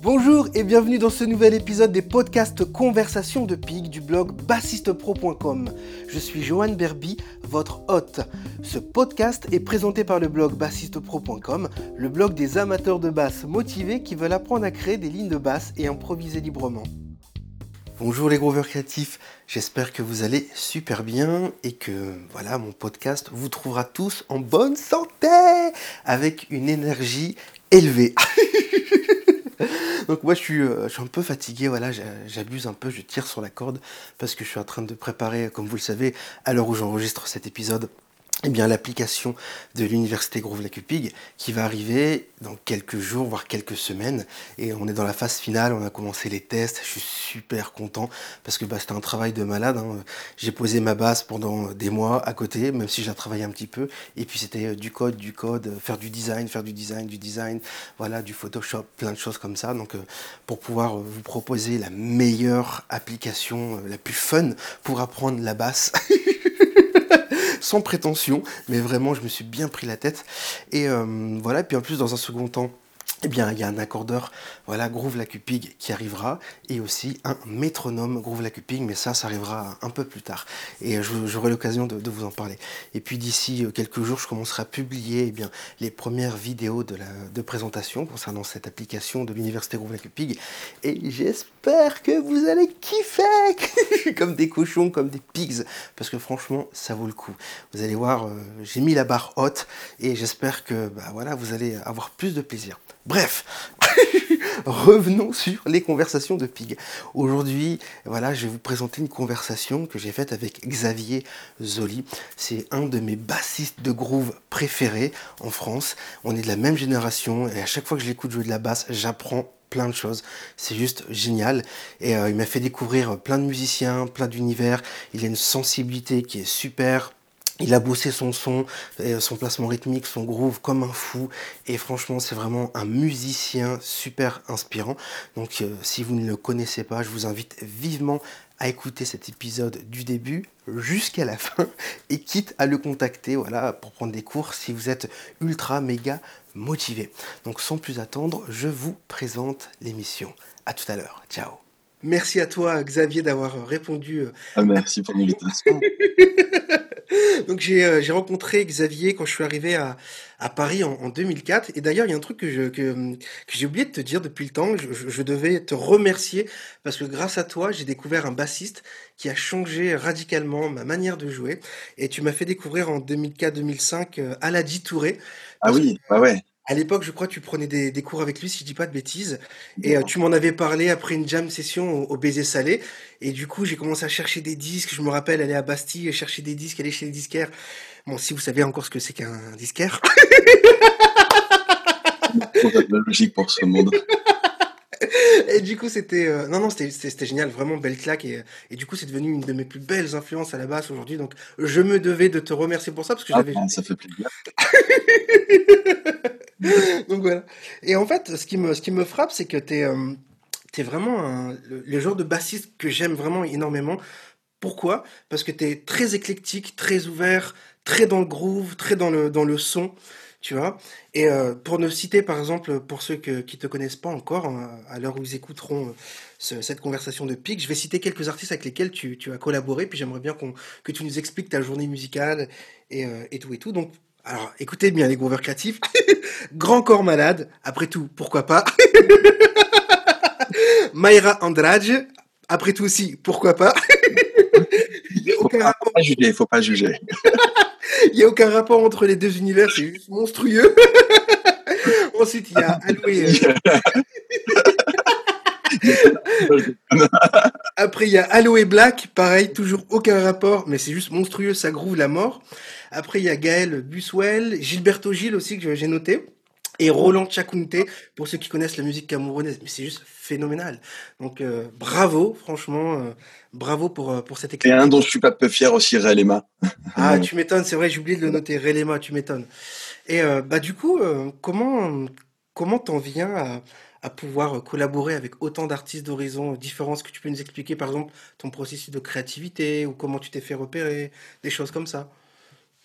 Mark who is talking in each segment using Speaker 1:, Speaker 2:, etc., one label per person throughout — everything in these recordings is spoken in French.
Speaker 1: Bonjour et bienvenue dans ce nouvel épisode des podcasts Conversations de Pig du blog bassistepro.com. Je suis Johan Berby, votre hôte. Ce podcast est présenté par le blog bassistepro.com, le blog des amateurs de basse motivés qui veulent apprendre à créer des lignes de basse et improviser librement. Bonjour les grooveurs créatifs, j'espère que vous allez super bien et que voilà mon podcast vous trouvera tous en bonne santé avec une énergie élevée. Donc moi je suis, euh, je suis un peu fatigué, voilà, j'abuse un peu, je tire sur la corde parce que je suis en train de préparer, comme vous le savez, à l'heure où j'enregistre cet épisode, eh bien, l'application de l'université Groove Lacupig qui va arriver dans quelques jours, voire quelques semaines. Et on est dans la phase finale, on a commencé les tests. Je suis super content parce que bah, c'était un travail de malade. Hein. J'ai posé ma base pendant des mois à côté, même si j'ai travaillé un petit peu. Et puis c'était euh, du code, du code, euh, faire du design, faire du design, du design, voilà, du Photoshop, plein de choses comme ça. Donc, euh, pour pouvoir vous proposer la meilleure application, la plus fun pour apprendre la basse. sans prétention, mais vraiment, je me suis bien pris la tête. Et euh, voilà, puis en plus, dans un second temps, eh bien, il y a un accordeur, voilà, Groove Lacupig qui arrivera, et aussi un métronome Groove Lacupig, mais ça, ça arrivera un peu plus tard. Et j'aurai l'occasion de, vous en parler. Et puis d'ici euh, quelques jours, je commencerai à publier eh les premières vidéos de, la, de présentation concernant cette application de l'université Groove Lacupig. Et j'espère que vous allez kiffer comme des cochons, comme des pigs, parce que franchement, ça vaut le coup. Vous allez voir, euh, j'ai mis la barre haute, et j'espère que bah, voilà, vous allez avoir plus de plaisir. Bref, revenons sur les conversations de Pig. Aujourd'hui, voilà, je vais vous présenter une conversation que j'ai faite avec Xavier Zoli. C'est un de mes bassistes de groove préférés en France. On est de la même génération et à chaque fois que je l'écoute jouer de la basse, j'apprends plein de choses. C'est juste génial. Et euh, il m'a fait découvrir plein de musiciens, plein d'univers. Il a une sensibilité qui est super il a bossé son son, son placement rythmique, son groove comme un fou. Et franchement, c'est vraiment un musicien super inspirant. Donc, euh, si vous ne le connaissez pas, je vous invite vivement à écouter cet épisode du début jusqu'à la fin et quitte à le contacter voilà, pour prendre des cours si vous êtes ultra méga motivé. Donc sans plus attendre, je vous présente l'émission. À tout à l'heure. Ciao. Merci à toi Xavier d'avoir répondu.
Speaker 2: Euh, ah, merci pour l'invitation.
Speaker 1: Donc euh, j'ai rencontré Xavier quand je suis arrivé à, à Paris en, en 2004. Et d'ailleurs, il y a un truc que que, que j'ai oublié de te dire depuis le temps. Je, je, devais te remercier parce que grâce à toi, j'ai découvert un bassiste qui a changé radicalement ma manière de jouer. Et tu m'as fait découvrir en 2004-2005 euh, Aladi Touré.
Speaker 2: Ah oui, ouais, ouais.
Speaker 1: À l'époque, je crois que tu prenais des, des, cours avec lui, si je dis pas de bêtises. Et euh, tu m'en avais parlé après une jam session au, Baiser Salé. Et du coup, j'ai commencé à chercher des disques. Je me rappelle aller à Bastille, chercher des disques, aller chez les disquaires. Bon, si vous savez encore ce que c'est qu'un disquaire.
Speaker 2: logique pour ce monde.
Speaker 1: Et du coup, c'était euh, non non, c'était c'était génial, vraiment belle claque et, et du coup, c'est devenu une de mes plus belles influences à la basse aujourd'hui. Donc, je me devais de te remercier pour ça parce que
Speaker 2: ah, j'avais. ça fait plaisir.
Speaker 1: Donc voilà. Et en fait, ce qui me, ce qui me frappe, c'est que tu es, euh, vraiment le, genre de bassiste que j'aime vraiment énormément. Pourquoi? Parce que tu es très éclectique, très ouvert, très dans le groove, très dans le, dans le son, tu vois? Et euh, pour ne citer, par exemple, pour ceux que, qui te connaissent pas encore, hein, à l'heure où ils écouteront cette conversation de pic, je vais citer quelques artistes avec lesquels tu, tu as collaboré, puis j'aimerais bien qu'on que tu nous expliques ta journée musicale et, euh, et tout et tout. Donc, alors, écoutez bien les grooveurs créatifs. Grand corps malade, après tout, pourquoi pas? Mayra Andrade, après tout aussi, pourquoi pas?
Speaker 2: Il faut, pas, juger, faut pas juger.
Speaker 1: il n'y a aucun rapport entre les deux univers, c'est juste monstrueux. Ensuite, il y a Aloé. Après, il y a Aloe Black, pareil, toujours aucun rapport, mais c'est juste monstrueux, ça groove la mort. Après, il y a Gaël Buswell, Gilberto Gilles aussi, que j'ai noté. Et Roland Chakunte, pour ceux qui connaissent la musique camerounaise, mais c'est juste phénoménal. Donc euh, bravo, franchement, euh, bravo pour, euh, pour cette
Speaker 2: équipe. Et un dont je suis pas peu fier aussi, Relema.
Speaker 1: ah, tu m'étonnes, c'est vrai, j'ai oublié de le noter, Relema, tu m'étonnes. Et bah du coup, comment comment t'en viens à, à pouvoir collaborer avec autant d'artistes d'horizons différents Est-ce que tu peux nous expliquer par exemple ton processus de créativité ou comment tu t'es fait repérer, des choses comme ça?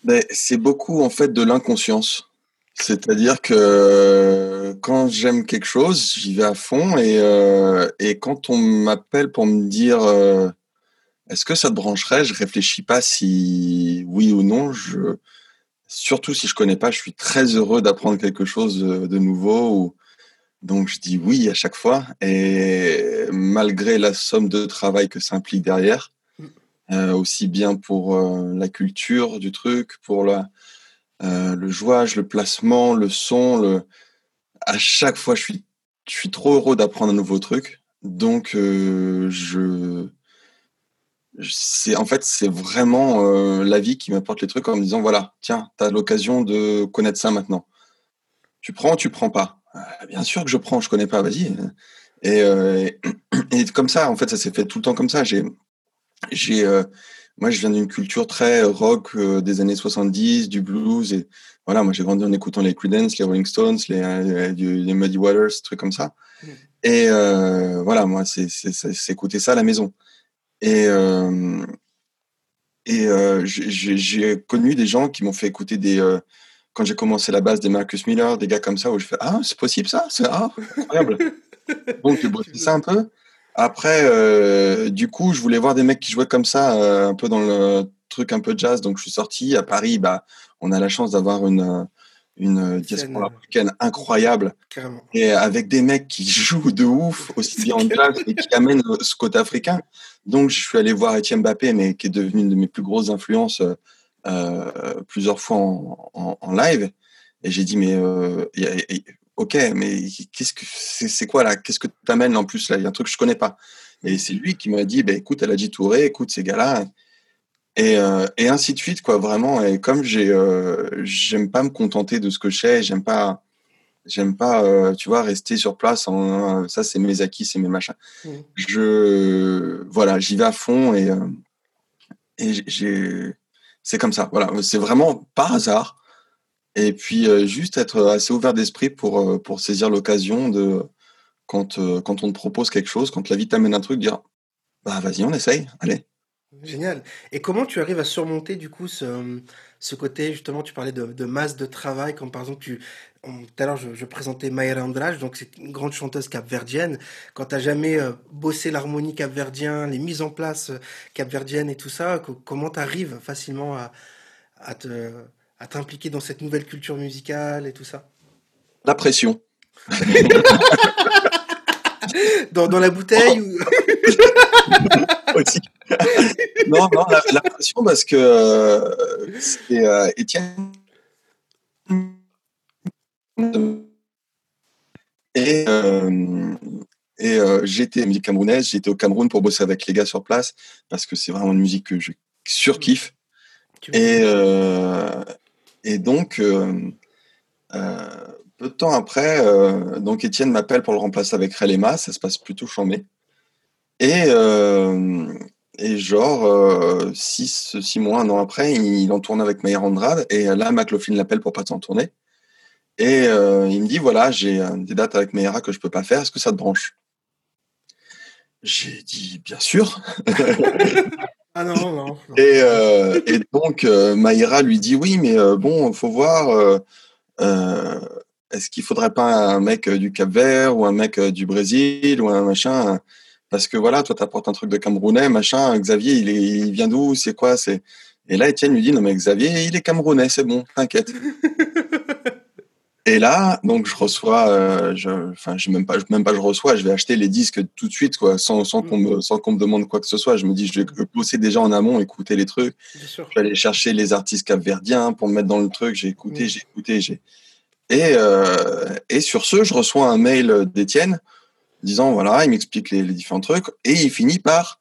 Speaker 2: Ben, C'est beaucoup en fait de l'inconscience. C'est-à-dire que quand j'aime quelque chose, j'y vais à fond et, euh, et quand on m'appelle pour me dire euh, est-ce que ça te brancherait, je réfléchis pas si oui ou non. Je, surtout si je connais pas, je suis très heureux d'apprendre quelque chose de nouveau. Ou, donc je dis oui à chaque fois et malgré la somme de travail que ça implique derrière, mm. euh, aussi bien pour euh, la culture du truc, pour la euh, le jouage, le placement, le son. Le... À chaque fois, je suis, je suis trop heureux d'apprendre un nouveau truc. Donc, je, c'est en fait c'est vraiment euh, la vie qui m'apporte les trucs en me disant voilà tiens tu as l'occasion de connaître ça maintenant tu prends tu prends pas bien sûr que je prends je connais pas vas-y et, et, comme ça en fait ça s'est fait tout le temps comme ça j'ai j'ai moi, je viens d'une culture très rock euh, des années 70, du blues. Et voilà, moi, j'ai grandi en écoutant les Creedence, les Rolling Stones, les, euh, les Muddy Waters, trucs comme ça. Mm. Et euh, voilà, moi, c'est écouter ça à la maison. Et, euh, et euh, j'ai connu des gens qui m'ont fait écouter des. Quand j'ai commencé la base des Marcus Miller, des gars comme ça, où je fais Ah, c'est possible ça C'est ah, incroyable. Donc, j'ai bossé ça un peu. Après, euh, du coup, je voulais voir des mecs qui jouaient comme ça, euh, un peu dans le truc un peu jazz. Donc, je suis sorti à Paris. Bah, on a la chance d'avoir une une diaspora africaine incroyable et avec des mecs qui jouent de ouf aussi bien en jazz et qui amènent ce côté africain. Donc, je suis allé voir Etienne Mbappé, mais qui est devenu une de mes plus grosses influences euh, plusieurs fois en, en, en live. Et j'ai dit, mais euh, ok, mais qu'est-ce que c'est quoi là? Qu'est-ce que tu amènes en plus là? Il y a un truc que je connais pas. Et c'est lui qui m'a dit, bah, écoute, elle a dit Touré, écoute ces gars-là, et, euh, et, ainsi de suite quoi. Vraiment. Et comme j'ai, euh, j'aime pas me contenter de ce que je sais, j'aime pas, j'aime pas, euh, tu vois, rester sur place. En, ça, c'est mes acquis, c'est mes machins. Mmh. Je, voilà, j'y vais à fond et euh, et j'ai, c'est comme ça. Voilà, c'est vraiment par hasard. Et puis euh, juste être assez ouvert d'esprit pour, euh, saisir l'occasion de quand, euh, quand on te propose quelque chose, quand la vie t'amène un truc, dire bah vas-y, on essaye, allez.
Speaker 1: Génial. Et comment tu arrives à surmonter du coup ce, ce côté, justement, tu parlais de, de masse de travail, comme par exemple, tu, tout à l'heure je, je, présentais Mayra Andrade, donc c'est une grande chanteuse capverdienne. Quand tu n'as jamais bossé l'harmonie capverdien, les mises en place capverdiennes et tout ça, comment tu arrives facilement à, à te à t'impliquer dans cette nouvelle culture musicale et tout ça?
Speaker 2: La pression.
Speaker 1: dans, dans, la bouteille ou...
Speaker 2: non, non, la, pression parce que euh, c'est euh, Étienne. Et, euh, et euh, j'étais musique camerounaise, j'étais au Cameroun pour bosser avec les gars sur place parce que c'est vraiment une musique que je surkiffe. Et, euh, et donc, euh, euh, peu de temps après, euh, donc Étienne m'appelle pour le remplacer avec Relema, ça se passe plutôt chambé. Et, et genre, six, six mois, un an après, il, en tourne avec Maïr Andrade, et là, McLaughlin l'appelle pour pas en tourner. Et il me dit, voilà, j'ai des dates avec Mayra que je peux pas faire, est-ce que ça te branche? J'ai dit, bien sûr.
Speaker 1: Ah non, non. non.
Speaker 2: Et, euh, et donc, euh, Maïra lui dit oui, mais euh, bon, faut voir. Euh, euh, est-ce qu'il faudrait pas un mec du Cap Vert ou un mec du Brésil ou un machin Parce que voilà, toi, t'apportes un truc de Camerounais, machin. Xavier, il, est, il vient d'où C'est quoi C'est Et là, Étienne lui dit non, mais Xavier, il est Camerounais, c'est bon, t'inquiète. Et là, donc je reçois, euh, je, enfin, je même pas, même pas je reçois, je vais acheter les disques tout de suite, quoi, sans, sans qu'on me, sans qu'on me demande quoi que ce soit. Je me dis, je vais bosser déjà en amont, écouter les trucs. Je vais aller chercher les artistes capverdiens pour me mettre dans le truc. J'ai écouté, j'ai écouté, j'ai. Et, euh, et sur ce, je reçois un mail d'Étienne disant voilà, il m'explique les, les différents trucs et il finit par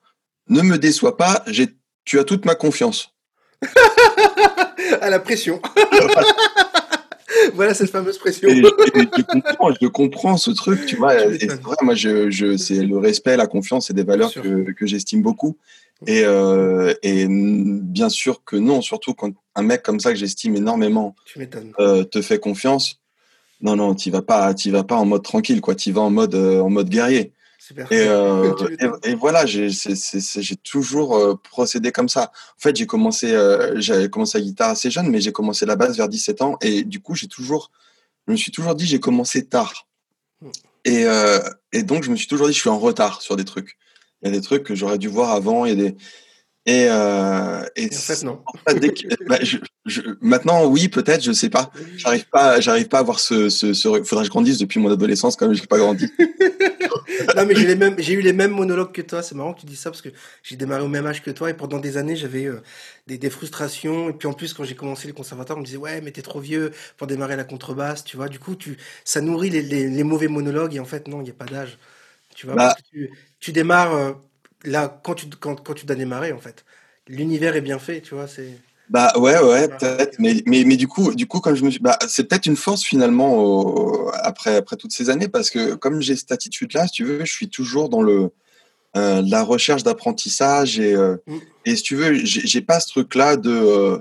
Speaker 2: ne me déçois pas, j'ai, tu as toute ma confiance.
Speaker 1: à la pression. voilà cette fameuse pression.
Speaker 2: je, comprends, ce truc, tu vois. C'est vrai, moi, je, je c'est le respect, la confiance, c'est des valeurs que, que j'estime beaucoup. Et, euh, et bien sûr que non, surtout quand un mec comme ça que j'estime énormément euh, te fait confiance. Non, non, tu vas pas, tu vas pas en mode tranquille, quoi. Tu vas en mode, euh, en mode guerrier. Et, euh, et, et voilà, j'ai toujours euh, procédé comme ça. En fait, j'ai commencé, j'avais commencé la guitare assez jeune, mais j'ai commencé la basse vers 17 ans. Et du coup, j'ai toujours, je me suis toujours dit, j'ai commencé tard.
Speaker 1: Hmm.
Speaker 2: Et, et donc, je me suis toujours dit, je suis en retard sur des trucs. Il y a des trucs que j'aurais dû voir avant. Il y a des... Et, euh, et
Speaker 1: Et en fait, non.
Speaker 2: en fait, dès que- bah, je- je- maintenant, oui, peut-être, je sais pas. J'arrive pas, j'arrive pas à avoir ce, ce, ce... Faudrait que je grandisse depuis mon adolescence, quand même, j'ai pas grandi.
Speaker 1: Non, mais j'ai les mêmes, j'ai eu les mêmes monologues que toi. C'est marrant que tu dis ça parce que j'ai démarré au même âge que toi et pendant des années j'avais euh, des, des frustrations. Et puis en plus, quand j'ai commencé le conservatoire, on me disait ouais, mais t'es trop vieux pour démarrer la contrebasse, tu vois. Du coup, tu, ça nourrit les, les, les mauvais monologues et en fait, non, il n'y a pas d'âge, tu vois.
Speaker 2: Bah.
Speaker 1: Parce que tu, tu démarres euh, là quand tu, quand, quand tu dois démarrer en fait. L'univers est bien fait, tu vois. C'est
Speaker 2: Bah ouais, ouais, peut-être. Mais, mais, mais du coup, du coup, comme je me suis, bah, c'est peut-être une force finalement au- après, après toutes ces années parce que comme j'ai cette attitude-là, si tu veux, je suis toujours dans le euh, la recherche d'apprentissage et euh,
Speaker 1: Mm.
Speaker 2: et si tu veux, j'ai pas ce truc-là de euh,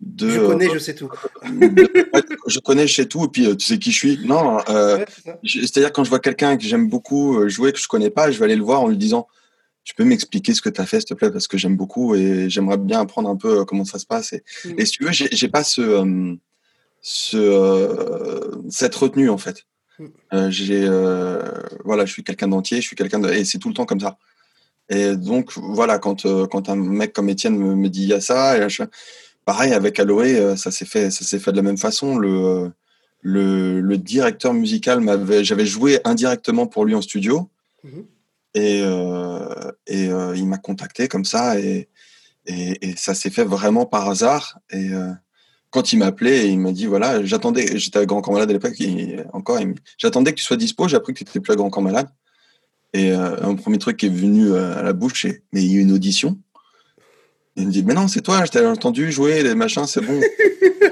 Speaker 2: de,
Speaker 1: je connais, je sais tout.
Speaker 2: de- je connais, je sais tout et puis tu sais qui je suis. Non,
Speaker 1: Ouais,
Speaker 2: c'est-à-dire quand je vois quelqu'un que j'aime beaucoup jouer que je connais pas, je vais aller le voir en lui disant tu peux m'expliquer ce que tu as fait s'il te plaît parce que j'aime beaucoup et j'aimerais bien apprendre un peu euh, comment ça se passe et,
Speaker 1: Mm.
Speaker 2: et si tu veux j'ai pas ce, euh, ce euh, cette retenue en fait
Speaker 1: Mm.
Speaker 2: Euh, j'ai voilà je suis quelqu'un d'entier je suis quelqu'un de et c'est tout le temps comme ça et donc voilà quand quand un mec comme Étienne me, me dit il y a ça et je- pareil avec Aloé ça s'est fait ça s'est fait de la même façon le le, le directeur musical m'avait j'avais joué indirectement pour lui en studio
Speaker 1: Mhm.
Speaker 2: Et, euh, euh, il m'a contacté comme ça et, ça s'est fait vraiment par hasard. Et euh, quand il m'a appelé, il m'a dit voilà, j'attendais, j'étais à Grand Corps Malade à l'époque, encore, j'attendais que tu sois dispo, j'ai appris que tu étais plus à Grand Corps Malade. Et euh, un premier truc qui est venu à la bouche, c'est mais il y a eu une audition. Il me dit mais non, c'est toi, je t'avais entendu jouer, les machins, c'est bon.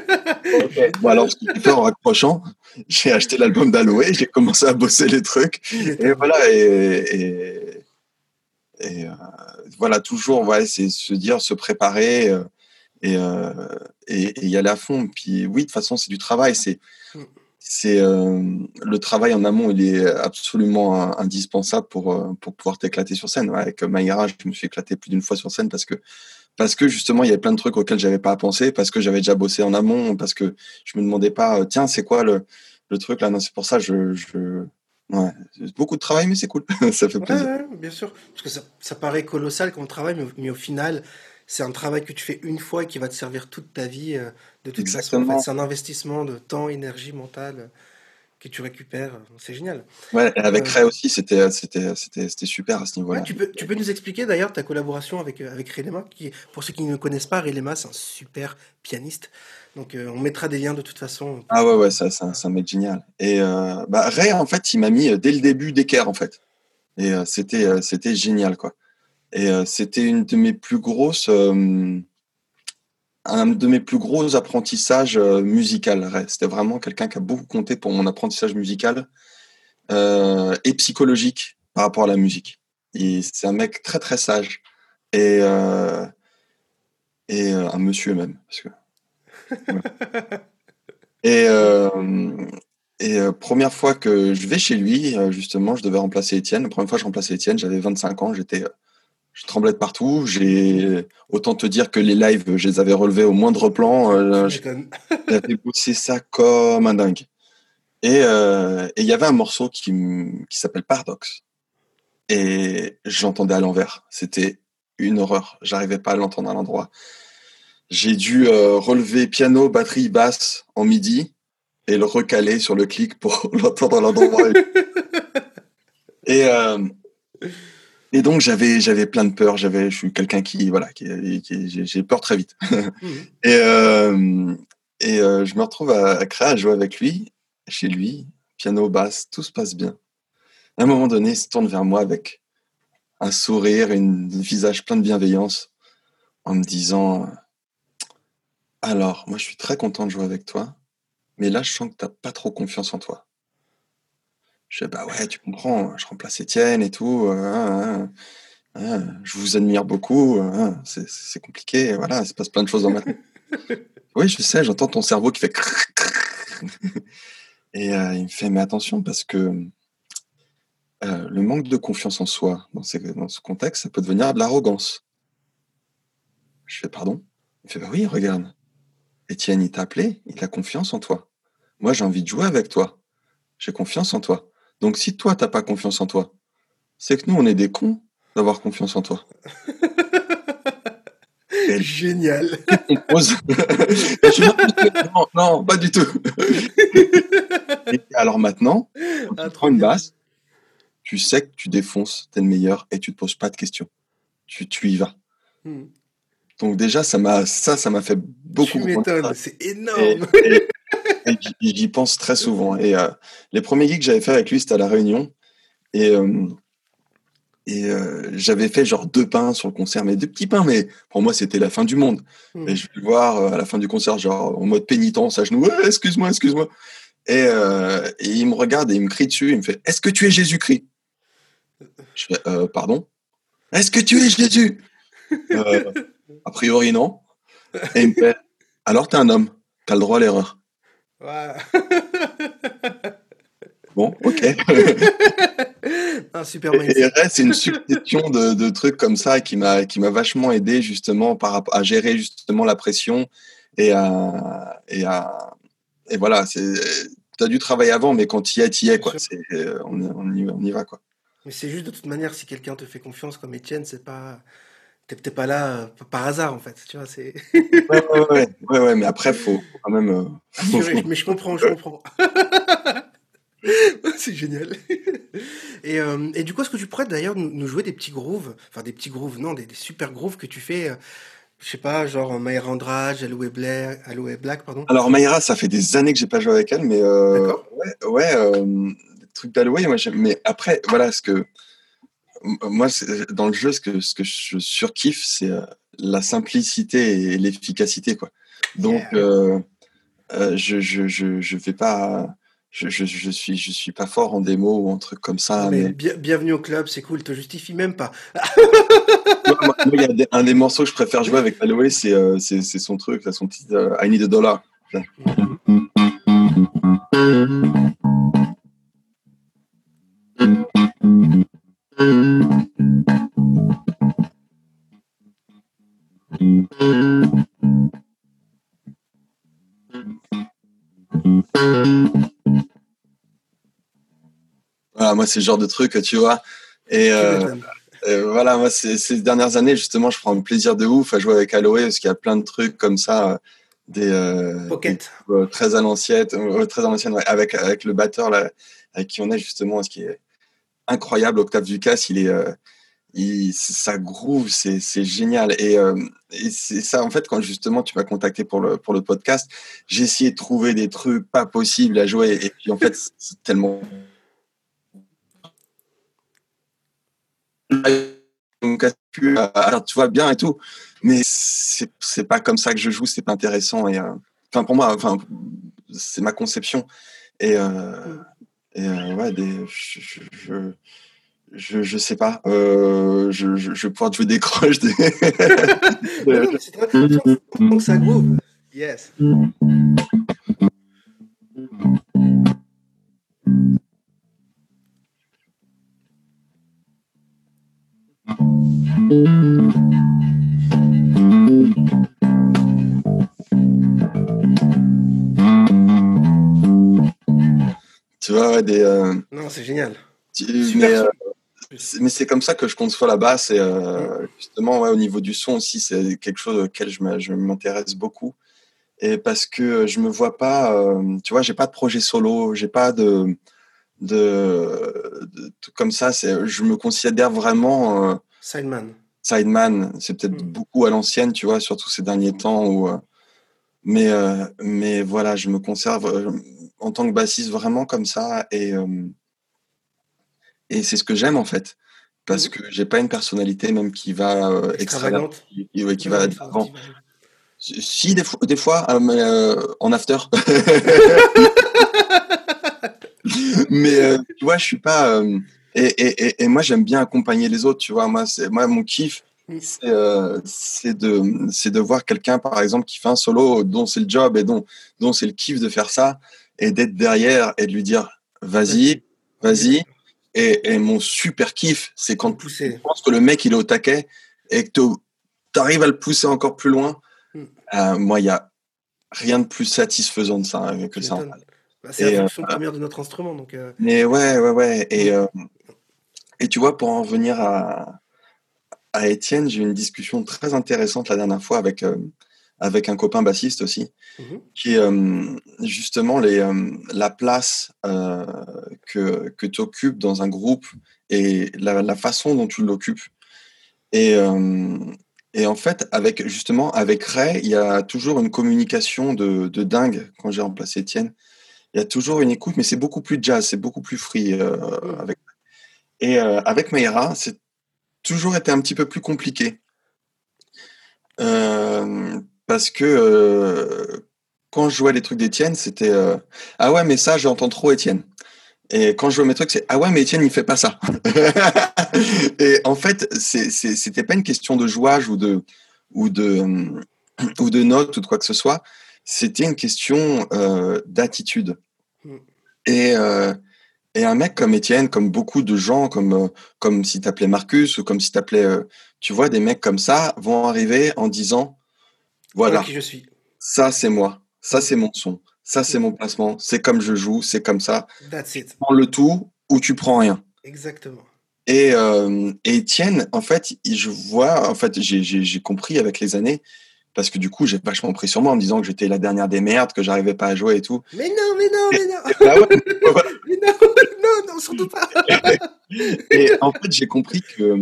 Speaker 2: Bon, alors, ce en raccrochant, j'ai acheté l'album d'Aloé, j'ai commencé à bosser les trucs. Et voilà, et, euh, voilà, toujours, ouais, c'est se dire, se préparer euh, et, euh, y aller à fond. Puis oui, de toute façon, c'est du travail. C'est, c'est euh, le travail en amont, il est absolument indispensable pour, pour pouvoir t'éclater sur scène. Avec Maïra, je me suis éclaté plus d'une fois sur scène parce que parce que justement, il y avait plein de trucs auxquels j'avais pas à penser, parce que j'avais déjà bossé en amont, parce que je me demandais pas, euh, tiens, c'est quoi le, le truc là? Non, c'est pour ça, je, je... ouais, beaucoup de travail, mais c'est cool, ça fait plaisir.
Speaker 1: ouais, bien sûr. Parce que ça, ça paraît colossal comme travail, mais, mais au final, c'est un travail que tu fais une fois et qui va te servir toute ta vie. euh, de toute façon, en
Speaker 2: Exactement.
Speaker 1: fait, c'est un investissement de temps, énergie mentale euh, que tu récupères. C'est génial.
Speaker 2: Ouais, avec
Speaker 1: Euh,
Speaker 2: Ray aussi, c'était, c'était, c'était, c'était super à ce niveau-là.
Speaker 1: Ouais, tu, peux, tu peux nous expliquer d'ailleurs ta collaboration avec, euh, avec Relema, qui, pour ceux qui ne connaissent pas, Relema, c'est un super pianiste. Donc, euh, on mettra des liens de toute façon.
Speaker 2: Ah ouais, ouais, ça, ça, un mec génial. Et euh, bah, Ray, en fait, il m'a mis dès le début d'équerre, en fait. Et euh, c'était, c'était génial, quoi. Et c'était une de mes plus grosses, euh, un de mes plus gros apprentissages euh, musical. Ray. C'était vraiment quelqu'un qui a beaucoup compté pour mon apprentissage musical euh, et psychologique par rapport à la musique. C'est un mec très très sage et euh, et un monsieur même, parce que Et, première fois que je vais chez lui, justement, je devais remplacer Étienne. La première fois que je remplaçais Étienne, j'avais 25 ans, j'étais, je tremblais de partout. J'ai autant te dire que les lives, je les avais relevés au moindre plan. Euh,
Speaker 1: Tu m'étonnes.
Speaker 2: j'avais bossé ça comme un dingue. Et euh, il y avait un morceau qui, m- qui s'appelle Paradox. Et j'entendais à l'envers. C'était une horreur. J'arrivais pas à l'entendre à l'endroit. J'ai dû euh, relever piano, batterie, basse en midi et le recaler sur le clic pour l'entendre à l'endroit. et, euh, et donc j'avais j'avais plein de peur. J'avais je suis quelqu'un qui voilà qui, qui- j'ai- peur très vite.
Speaker 1: Mhm.
Speaker 2: Et, euh, et euh, je me retrouve à, à créer, à jouer avec lui, chez lui, piano, basse, tout se passe bien. À un moment donné, il se tourne vers moi avec un sourire, une, un visage plein de bienveillance, en me disant Alors, moi, je suis très content de jouer avec toi, mais là, je sens que tu n'as pas trop confiance en toi. Je dis Bah ouais, tu comprends, je remplace Étienne et tout. euh, hein, hein, hein, je vous admire beaucoup. c'est c'est compliqué, voilà, il se passe plein de choses dans ma tête. Oui, je sais, j'entends ton cerveau qui fait. Et euh, il me fait, mais attention, parce que euh, le manque de confiance en soi dans, dans ce contexte, ça peut devenir de l'arrogance. Je fais pardon? Il fait bah oui, regarde. Étienne, il t'a appelé, il a confiance en toi. Moi, j'ai envie de jouer avec toi. J'ai confiance en toi. Donc, si toi, t'as pas confiance en toi, c'est que nous, on est des cons d'avoir confiance en toi.
Speaker 1: Génial.
Speaker 2: non, non, pas du tout. alors maintenant, quand tu prends une basse, tu sais que tu défonces, tu es le meilleur et tu te poses pas de questions. Tu, tu y vas. Hmm. Donc déjà, ça m'a ça, ça m'a fait beaucoup. Tu
Speaker 1: m'étonnes, c'est énorme.
Speaker 2: Et, j'y pense très souvent. Et euh, les premiers gigs que j'avais fait avec lui, c'était à la Réunion. Et euh, et euh, j'avais fait genre deux pains sur le concert, mais deux petits pains, mais pour moi c'était la fin du monde. Hmm. Et je vais le voir à la fin du concert, genre en mode pénitence à genoux, excuse-moi, excuse-moi. Et, et, il me regarde et il me crie dessus, il me fait Est-ce que tu es Jésus-Christ? Je fais Pardon Est-ce que tu es Jésus? A priori, non. Et il me fait Alors, t'es un homme, t'as le droit à l'erreur. bon, ok.
Speaker 1: un super
Speaker 2: et, c'est une succession de, de, trucs comme ça qui m'a qui m'a vachement aidé justement par à gérer justement la pression et à et à et voilà c'est as dû travailler avant mais quand tu y es tu y es quoi on, on, y, on y va quoi.
Speaker 1: Mais c'est juste de toute manière si quelqu'un te fait confiance comme Étienne c'est pas t'es peut-être pas là euh, par hasard en fait, tu vois. C'est.
Speaker 2: ouais, ouais, ouais, ouais, mais après faut quand même.
Speaker 1: Euh, mais je comprends, je comprends. c'est génial. Et, euh, et, du coup, est-ce que tu pourrais d'ailleurs nous, jouer des petits grooves, enfin des petits grooves, non, des, super grooves que tu fais, je sais pas, genre Mayra Andrade, Aloe Black, Aloe Black, pardon?
Speaker 2: Alors Mayra, ça fait des années que j'ai pas joué avec elle, mais euh, ouais, ouais, des trucs d'Aloe, moi Mais après, voilà, ce que moi, dans le jeu, ce que, ce que je surkiffe, c'est euh, la simplicité et l'efficacité, quoi. Donc, euh, euh, je, je, je, je vais pas, je, je, je, suis, je suis pas fort en démo ou en truc comme ça.
Speaker 1: Mais, bienvenue au club, c'est cool, te justifie même pas.
Speaker 2: il y a un des morceaux que je préfère jouer avec Aloe, c'est, c'est, son truc, là, son petit I Need a Dollar. Voilà, moi, c'est le genre de truc, tu vois. Et, euh, voilà, moi, ces dernières années, justement, je prends un plaisir de ouf à jouer avec Aloe parce qu'il y a plein de trucs comme ça, des, euh, très à l'ancienne, très à l'ancienne, avec, avec le batteur là, avec qui on est justement, ce qui est incroyable. Octave Ducasse, il est, euh, il, ça groove, c'est génial. Et, euh, et c'est ça, en fait, quand justement tu m'as contacté pour le, pour le podcast, j'ai essayé de trouver des trucs pas possibles à jouer. Et puis en fait, c'est tellement. Alors, tu vois bien et tout, mais c'est pas comme ça que je joue, c'est pas intéressant. Et euh, enfin, pour moi, enfin, c'est ma conception. Et, et ouais, je, je, je, sais pas. Euh, je, je, je vais pouvoir jouer des croches.
Speaker 1: Que ça groove.
Speaker 2: Tu vois, des. Euh...
Speaker 1: Non, c'est génial.
Speaker 2: Mais, euh, mais c'est comme ça que je conçois la basse et euh, justement ouais, au niveau du son aussi c'est quelque chose auquel je m'intéresse beaucoup et parce que je me vois pas tu vois j'ai pas de projet solo j'ai pas de de, de, comme ça je me considère vraiment
Speaker 1: sideman
Speaker 2: sideman c'est peut-être hmm. beaucoup à l'ancienne tu vois surtout ces derniers temps où euh, mais euh, mais voilà je me conserve euh, en tant que bassiste vraiment comme ça et et c'est ce que j'aime en fait, parce mmh. que j'ai pas une personnalité même qui va
Speaker 1: extravagante,
Speaker 2: qui, qui, va avant. Si des fois, des fois en after. mais tu vois, je suis pas. Euh, et, et, et, moi, j'aime bien accompagner les autres. Tu vois, moi, c'est moi mon kiff, c'est de c'est de voir quelqu'un, par exemple, qui fait un solo dont c'est le job et dont dont c'est le kiff de faire ça, et d'être derrière et de lui dire, vas-y, vas-y Et, et mon super kiff, c'est quand tu
Speaker 1: Pousser.
Speaker 2: penses que le mec il est au taquet et que tu arrives à le pousser encore plus loin.
Speaker 1: Mm.
Speaker 2: Euh, moi, il y a rien de plus satisfaisant de ça hein, que ça.
Speaker 1: Bah, c'est la
Speaker 2: euh,
Speaker 1: fonction première de notre instrument, donc euh,
Speaker 2: Mais ouais, ouais, ouais. Et, euh, et tu vois, pour en revenir à, à Étienne, j'ai eu une discussion très intéressante la dernière fois avec, euh, avec un copain bassiste aussi,
Speaker 1: mhm.
Speaker 2: qui est euh, justement les, euh, la place que, que tu occupes dans un groupe et la, la façon dont tu l'occupes. Et, et en fait, avec justement, avec Ray, il y a toujours une communication de, de dingue quand j'ai remplacé Étienne. Il y a toujours une écoute, mais c'est beaucoup plus jazz, c'est beaucoup plus free
Speaker 1: Mm.
Speaker 2: avec. Et euh, avec Meira, c'est toujours été un petit peu plus compliqué. Euh, parce que euh, quand je jouais les trucs d'Étienne, c'était Ah ouais, mais ça, j'entends trop Étienne. Et quand je jouais mes trucs, c'est Ah ouais, mais Étienne, il fait pas ça. et en fait, c'était pas une question de jouage ou de, ou de, ou de notes ou de quoi que ce soit. C'était une question euh, d'attitude.
Speaker 1: Mm.
Speaker 2: Et, euh, et un mec comme Étienne, comme beaucoup de gens, comme, euh, comme si t'appelais Marcus ou comme si t'appelais, euh, tu vois, des mecs comme ça vont arriver en disant, voilà,
Speaker 1: Voilà qui je suis.
Speaker 2: ça c'est moi, ça c'est mon son, ça c'est mon placement, c'est comme je joue, c'est comme ça.
Speaker 1: That's it.
Speaker 2: Prends le tout ou tu prends rien.
Speaker 1: Exactement.
Speaker 2: Et, euh, et Étienne, en fait, je vois, en fait, j'ai compris avec les années, parce que du coup, j'ai vachement pris sur moi en me disant que j'étais la dernière des merdes, que j'arrivais pas à jouer et tout.
Speaker 1: Mais non, mais non, mais non,
Speaker 2: Bah ouais,
Speaker 1: mais non, non, non, surtout pas.
Speaker 2: Et en fait, j'ai compris que,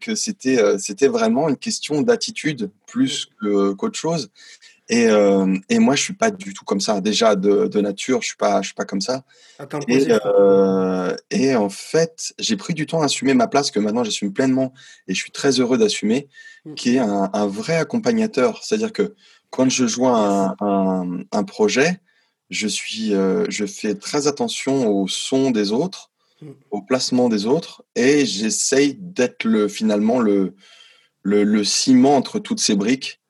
Speaker 2: que c'était, euh, c'était vraiment une question d'attitude plus que- qu'autre chose. Et, euh, et moi, je suis pas du tout comme ça. Déjà, de, de nature, je suis pas, je suis pas comme ça.
Speaker 1: Attends,
Speaker 2: Et, euh, et en fait, j'ai pris du temps à assumer ma place que maintenant j'assume pleinement et je suis très heureux d'assumer,
Speaker 1: Mm.
Speaker 2: qui est un, un vrai accompagnateur. C'est-à-dire que quand je joins un, un, un projet, je suis, euh, je fais très attention au son des autres,
Speaker 1: Mm.
Speaker 2: au placement des autres et j'essaye d'être le finalement le, le, le ciment entre toutes ces briques.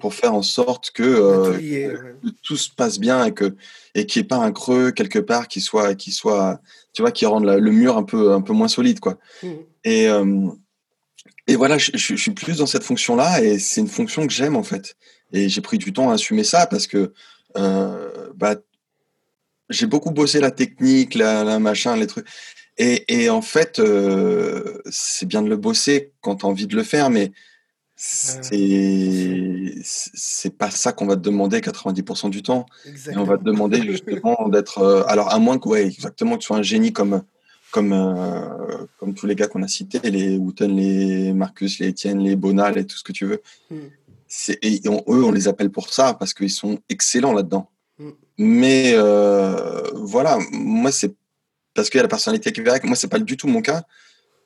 Speaker 2: Pour faire en sorte que, euh,
Speaker 1: tout
Speaker 2: que se passe bien et que et qu'il n'y ait pas un creux quelque part qui soit qui soit tu vois qui rende la- le mur un peu un peu moins solide quoi.
Speaker 1: Mhm.
Speaker 2: et euh, et voilà je, je- je suis plus dans cette fonction là et c'est une fonction que j'aime en fait. Et j'ai pris du temps à assumer ça parce que euh, bah j'ai beaucoup bossé la technique la, la machin les trucs. Et, et en fait c'est bien de le bosser quand tu as envie de le faire mais c'est c'est pas ça qu'on va te demander 90% du temps et on va te demander justement d'être. euh, alors, à moins que, ouais, exactement, que tu sois un génie comme, comme, euh, comme tous les gars qu'on a cités, les Wooten, les Marcus, les Etienne, les Bonal et tout ce que tu veux. C'est- Et on- eux, on les appelle pour ça parce qu'ils sont excellents là-dedans.
Speaker 1: Mm.
Speaker 2: Mais euh, voilà, moi, c'est parce qu'il y a la personnalité qui va avec. Moi, c'est pas du tout mon cas.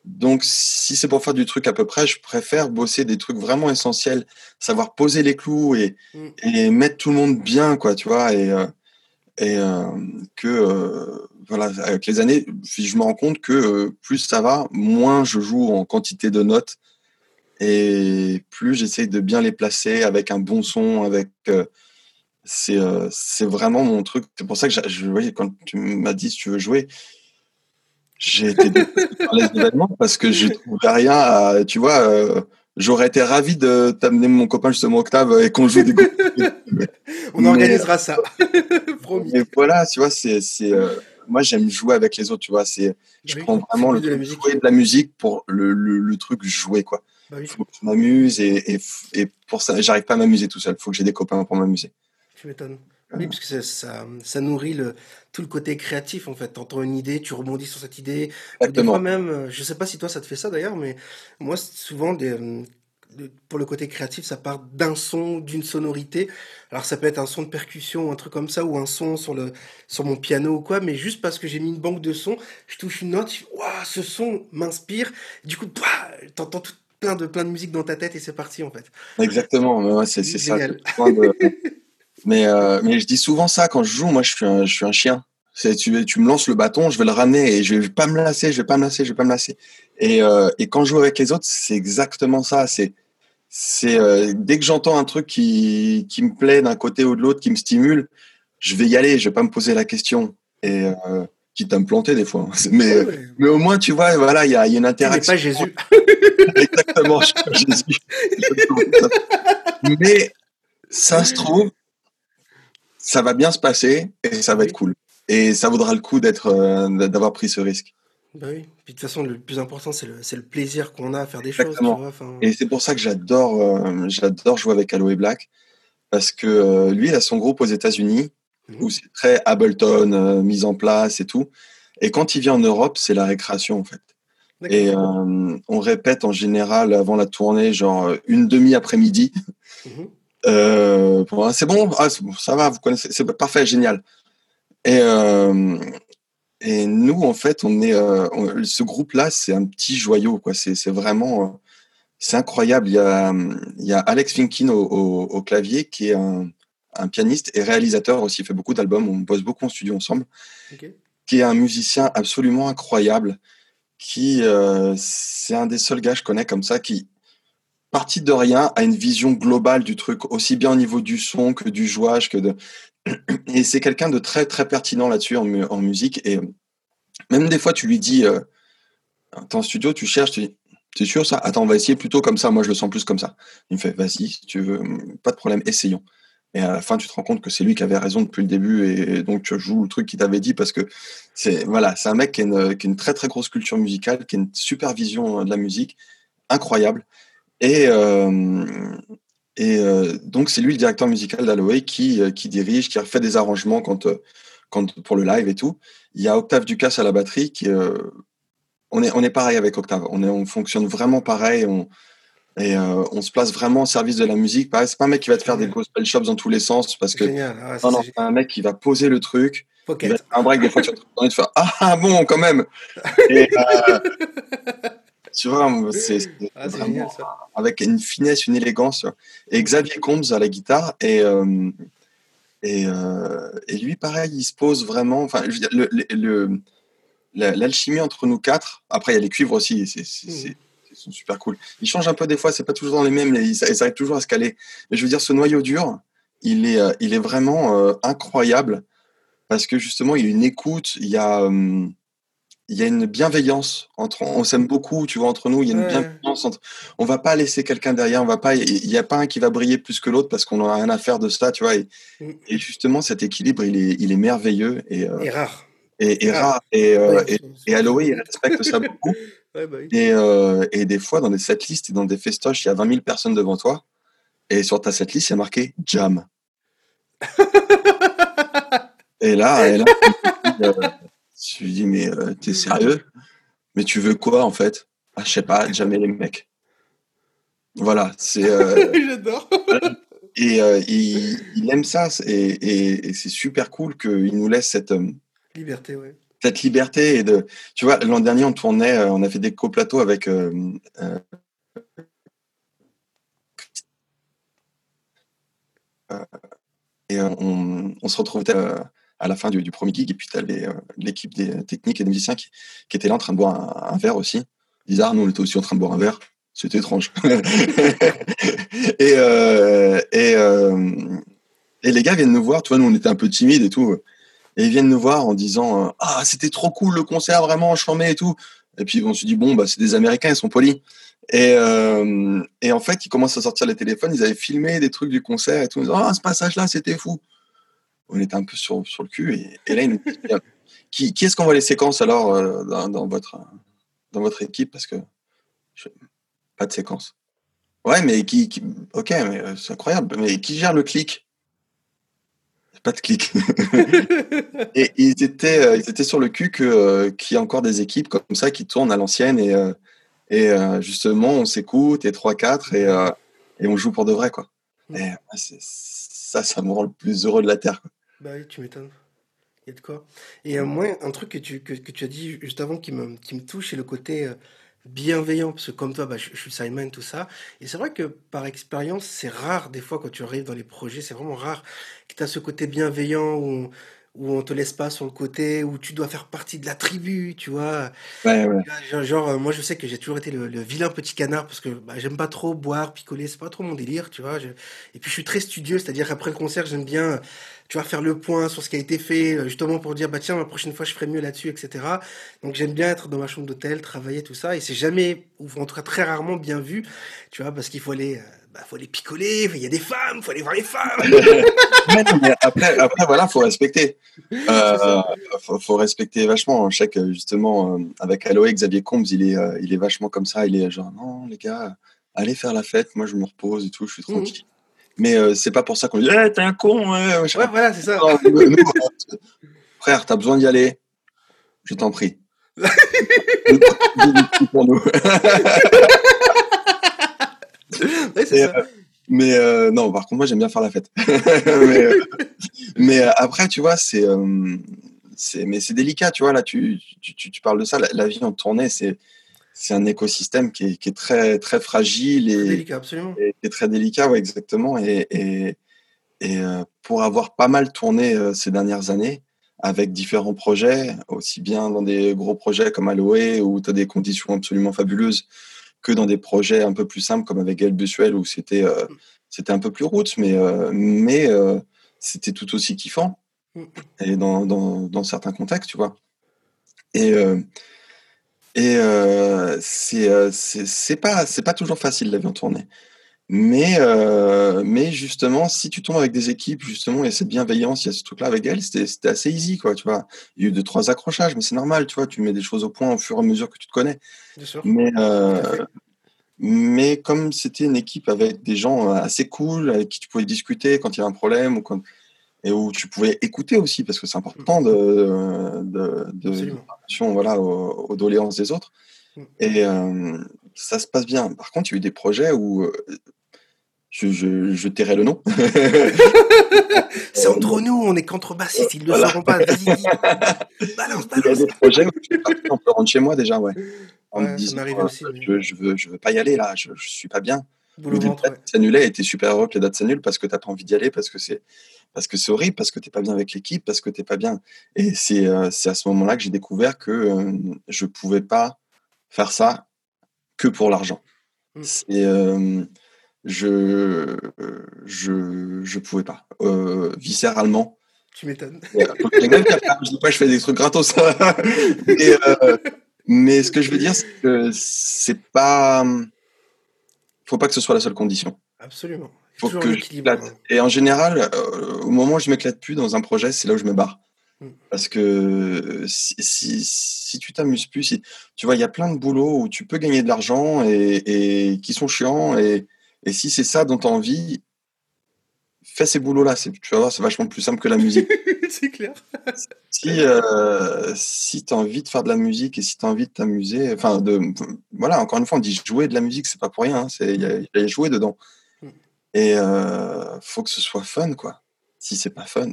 Speaker 2: Donc, si c'est pour faire du truc à peu près, je préfère bosser des trucs vraiment essentiels, savoir poser les clous et,
Speaker 1: Mm.
Speaker 2: et mettre tout le monde bien, quoi, tu vois, et, euh, et euh, que, euh, voilà, avec les années, je me rends compte que euh, plus ça va, moins je joue en quantité de notes et plus j'essaye de bien les placer avec un bon son, avec. c'est vraiment mon truc. C'est pour ça que je, voyais quand tu m'as dit si tu veux jouer, j'ai été par les événements parce que je trouvais rien à. Tu vois, euh, j'aurais été ravi de t'amener mon copain justement Octave et qu'on joue des.
Speaker 1: On
Speaker 2: Mais-
Speaker 1: organisera ça. Promis.
Speaker 2: Mais voilà, tu vois, c'est. c'est, euh, moi, j'aime jouer avec les autres, tu vois. C'est, je
Speaker 1: Oui,
Speaker 2: prends vraiment le
Speaker 1: de la
Speaker 2: truc
Speaker 1: musique.
Speaker 2: jouer de la musique pour le, le, le truc jouer, quoi.
Speaker 1: Bah oui,
Speaker 2: faut que je m'amuse et, et, et pour ça, j'arrive pas à m'amuser tout seul. faut que j'ai des copains pour m'amuser.
Speaker 1: tu m'étonnes. Oui, parce que ça, ça, ça nourrit le, tout le côté créatif en fait. T'entends une idée, tu rebondis sur cette idée. Ou des
Speaker 2: Exactement.
Speaker 1: fois même, euh, je sais pas si toi ça te fait ça d'ailleurs, mais moi souvent des, euh, pour le côté créatif, ça part d'un son, d'une sonorité. Alors ça peut être un son de percussion, un truc comme ça, ou un son sur le sur mon piano ou quoi, mais juste parce que j'ai mis une banque de sons, je touche une note, Ouah, ce son m'inspire. Du coup, t'entends tout, plein de plein de musique dans ta tête et c'est parti en fait.
Speaker 2: Exactement. ouais, c'est ça. Mais, euh, mais je dis souvent ça quand je joue. Moi, je suis un, je suis un chien. Tu, tu me lances le bâton, je vais le ramener et je vais pas me lasser, je vais pas me lasser, je vais pas me lasser. Et, euh, et quand je joue avec les autres, c'est exactement ça. C'est, c'est euh, dès que j'entends un truc qui, qui me plaît d'un côté ou de l'autre, qui me stimule, je vais y aller. Je vais pas me poser la question. Et euh, quitte à me planter des fois. Mais, mais au moins, tu vois, voilà, il y a, y a, une interaction.
Speaker 1: pas Jésus.
Speaker 2: Exactement, je suis pas Jésus. mais ça se trouve, ça va bien se passer et ça va être cool. Et ça vaudra le coup d'être, euh, d'avoir pris ce risque.
Speaker 1: Bah oui. Puis de toute façon, le plus important, c'est le, le, plaisir qu'on a à faire des choses. Tu vois
Speaker 2: Et c'est pour ça que j'adore, euh, j'adore jouer avec Aloe Black parce que euh, lui, il a son groupe aux États-Unis mmh où c'est très Ableton, mise en place et tout. Et quand il vient en Europe, c'est la récréation en fait. Et on répète en général avant la tournée, genre une demi après-midi. Mmh euh, c'est bon, ah, ça va, vous connaissez, c'est parfait, génial. Et, euh, et nous, en fait, on est, euh, ce groupe-là, c'est un petit joyau, quoi. C'est, vraiment, c'est incroyable. Il y a, il y a Alex Finkin au, au, clavier, qui est un, un, pianiste et réalisateur aussi. Il fait beaucoup d'albums. On bosse beaucoup en studio ensemble. Qui est un musicien absolument incroyable. Qui, c'est un des seuls gars que je connais comme ça qui, parti de rien, a une vision globale du truc, aussi bien au niveau du son que du jouage, que de. Et c'est quelqu'un de très très pertinent là-dessus en, musique. Et même des fois, tu lui dis, euh, en studio, tu cherches, tu dis, t'es sûr ça? Attends, on va essayer plutôt comme ça. Moi, je le sens plus comme ça. Il me fait, vas-y, si tu veux, pas de problème, essayons. Et à la fin, tu te rends compte que c'est lui qui avait raison depuis le début, et donc tu joues le truc qu'il t'avait dit parce que c'est voilà, c'est un mec qui a, une, qui a, une, très très grosse culture musicale, qui a une super vision de la musique, incroyable. Et, euh, et euh, donc, c'est lui le directeur musical d'Alloway qui, euh, qui dirige, qui fait des arrangements quand, quand, pour le live et tout. Il y a Octave Ducasse à la batterie. Qui, on, est, on est pareil avec Octave. On, est, on fonctionne vraiment pareil. On, et on se place vraiment au service de la musique. C'est pas un mec qui va te faire des gospel shops dans tous les sens parce que ah, non, non, c'est un mec qui va poser le truc. Il va un break des fois tu vas te faire ah bon quand même. Et, tu vois, c'est ah, vraiment avec une finesse, une élégance. Et Xavier Combs à la guitare et euh, et, euh, et, lui, pareil, il se pose vraiment. Enfin, l'alchimie entre nous quatre. Après, il y a les cuivres aussi. C'est, c'est, mmh. super cool. Ils changent un peu des fois. C'est pas toujours dans les mêmes, mais ils, arrivent toujours à se caler. Mais je veux dire, ce noyau dur, il est, euh, il est vraiment incroyable parce que justement, il y a une écoute. Il y a il y a une bienveillance entre on s'aime beaucoup tu vois entre nous il y a une bienveillance entre on va pas laisser quelqu'un derrière on va pas il y a pas un qui va briller plus que l'autre parce qu'on a rien à faire de ça tu vois et, mm. et, justement cet équilibre il est il est merveilleux et,
Speaker 1: euh, et rare.
Speaker 2: et, et rare. et, euh, et, il respecte ça beaucoup. Bah oui. et, euh, et des fois dans des setlists et dans des festoches il y a 20 000 personnes devant toi et sur ta setlist il y a marqué jam. Et là, et là tu lui dis, mais euh, t'es sérieux? Mais tu veux quoi en fait? Ah, Je sais pas, jamais les mecs. Voilà, c'est. Euh,
Speaker 1: J'adore.
Speaker 2: et euh, il, aime ça et, et, c'est super cool qu'il nous laisse cette
Speaker 1: liberté, ouais.
Speaker 2: Cette liberté et de, tu vois, l'an dernier on tournait, on a fait des coplateaux avec et on, on, se retrouvait à la fin du, premier gig. Et puis, tu avais euh, l'équipe des techniques et des musiciens qui, qui étaient là en train de boire un, verre aussi. Bizarre, nous, on était aussi en train de boire un verre. C'était étrange. et, euh, euh, et les gars viennent nous voir. Tu vois, nous, on était un peu timides et tout. Et ils viennent nous voir en disant Ah, c'était trop cool le concert, vraiment, chambé et tout. Et puis, on se dit Bon, bah, c'est des Américains, ils sont polis. Et, en fait, ils commencent à sortir les téléphones. Ils avaient filmé des trucs du concert et tout. Ils disent Ah, ce passage-là, c'était fou on était un peu sur, sur le cul. Et, là, il nous dit, qui, qui est-ce qu'on voit les séquences alors euh, dans, votre, dans votre équipe? Parce que pas de séquence. Ouais, mais qui, ok, mais euh, c'est incroyable. Mais qui gère le clic? Pas de clic. et ils étaient, euh, ils étaient sur le cul que qu'il y a encore des équipes comme ça qui tournent à l'ancienne et, et justement on s'écoute et 3-4 et, et on joue pour de vrai quoi. Et ça, ça me rend le plus heureux de la terre. Quoi.
Speaker 1: Bah oui, tu m'étonnes. Il y a de quoi. Et euh, moi, un truc que tu, que, que, tu as dit juste avant qui me, qui me touche, c'est le côté euh, bienveillant. Parce que comme toi, bah, je, suis Simon, tout ça. Et c'est vrai que par expérience, c'est rare des fois quand tu arrives dans les projets, c'est vraiment rare que tu as ce côté bienveillant où, où on te laisse pas sur le côté, où tu dois faire partie de la tribu, tu vois.
Speaker 2: Ouais, ouais.
Speaker 1: Genre, genre, moi je sais que j'ai toujours été le, le vilain petit canard parce que bah, j'aime pas trop boire, picoler, c'est pas trop mon délire, tu vois. Je- Et puis je suis très studieux, c'est-à-dire qu'après le concert, j'aime bien, tu vois, faire le point sur ce qui a été fait, euh, justement pour dire, bah tiens, la prochaine fois je ferai mieux là-dessus, etc. Donc j'aime bien être dans ma chambre d'hôtel, travailler, tout ça, et c'est jamais, ou en tout cas très rarement bien vu, tu vois, parce qu'il faut aller, euh, bah, faut aller picoler, il y a des femmes, faut aller voir les femmes.
Speaker 2: Non, mais après, après, voilà, faut respecter. Euh, faut, faut respecter vachement. Je sais que justement, euh, avec Aloé, Xavier Combes, il est, euh, il est vachement comme ça. Il est genre, non, les gars, allez faire la fête. Moi, je me repose et tout, je suis
Speaker 1: Mhm.
Speaker 2: tranquille. Mais euh, c'est pas pour ça qu'on dit, Eh, t'es un con. ouais,
Speaker 1: voilà, c'est ça.
Speaker 2: Non, nous, nous, euh, frère, t'as besoin d'y aller. Je t'en prie. pour nous.
Speaker 1: C'est ça.
Speaker 2: Mais euh, non, par contre, moi, j'aime bien faire la fête. mais euh, mais, euh, après, tu vois, c'est, euh, c'est, mais c'est délicat, tu vois. Là, tu, tu, tu, parles de ça. La, la vie en tournée, c'est, c'est un écosystème qui est, qui est très, très fragile
Speaker 1: Très
Speaker 2: et,
Speaker 1: délicat, absolument.
Speaker 2: et qui est très délicat, ouais, exactement. Et, et, et euh, pour avoir pas mal tourné euh, ces dernières années avec différents projets, aussi bien dans des gros projets comme Aloe où tu as des conditions absolument fabuleuses, que dans des projets un peu plus simples comme avec Gaël Bussuel où c'était euh, c'était un peu plus roots, mais, euh, mais euh, c'était tout aussi kiffant
Speaker 1: Mm.
Speaker 2: et dans, dans, dans certains contextes, tu vois. Et, et c'est c'est c'est pas, c'est pas toujours facile la vie en tournée. Mais, euh, mais justement, si tu tombes avec des équipes, justement, il y a cette bienveillance, il y a ce truc-là avec elle, c'était assez easy, quoi, tu vois. Il y a eu deux, trois accrochages, mais c'est normal, tu vois, tu mets des choses au point au fur et à mesure que tu te connais.
Speaker 1: Bien sûr.
Speaker 2: Mais, euh, mais comme c'était une équipe avec des gens assez cool, avec qui tu pouvais discuter quand il y avait un problème, ou quand, et où tu pouvais écouter aussi, parce que c'est important de, de, de, attention, voilà, aux, aux doléances des autres.
Speaker 1: Mm.
Speaker 2: Et euh, ça se passe bien. Par contre, il y a eu des projets où euh, je, je, je tairai le nom.
Speaker 1: C'est entre nous, on est contrebassistes, ils ne le
Speaker 2: Voilà.
Speaker 1: sauront pas. Dis. Balance,
Speaker 2: Il y a
Speaker 1: balance.
Speaker 2: des projets où je en pleurant de chez moi déjà, ouais. En
Speaker 1: Ouais,
Speaker 2: me disant, euh,
Speaker 1: aussi,
Speaker 2: je, je, veux, je veux pas y aller là, je, je suis pas bien.
Speaker 1: Ventre, ouais.
Speaker 2: qui s'annulaient et t'es super heureux que les dates s'annulent parce que t'as pas envie d'y aller, parce que c'est parce que c'est horrible, parce que t'es pas bien avec l'équipe, parce que t'es pas bien. Et c'est euh, à ce moment-là que j'ai découvert que euh, je pouvais pas faire ça que pour l'argent.
Speaker 1: Mm.
Speaker 2: C'est euh, je je je pouvais pas euh, viscéralement.
Speaker 1: Tu m'étonnes.
Speaker 2: Je dis pas je fais des trucs gratos. mais, euh, mais ce que je veux dire, c'est que c'est pas faut pas que ce soit la seule condition
Speaker 1: Absolument. Il
Speaker 2: faut que je. Et en général, euh, au moment où je m'éclate plus dans un projet, c'est là où je me barre.
Speaker 1: Mm.
Speaker 2: Parce que euh, si, si, si tu t'amuses plus, si, tu vois, il y a plein de boulots où tu peux gagner de l'argent et, et qui sont chiants. Et, et si c'est ça dont tu as envie, fais ces boulots-là. Tu vas voir, c'est vachement plus simple que la musique.
Speaker 1: c'est clair.
Speaker 2: si euh, si tu as envie de faire de la musique et si tu as envie de t'amuser, enfin, de, voilà, encore une fois, on dit jouer de la musique, c'est pas pour rien. hein, Il y, a- il y a jouer dedans.
Speaker 1: Mm.
Speaker 2: Et euh, faut que ce soit fun, quoi. Si c'est pas fun.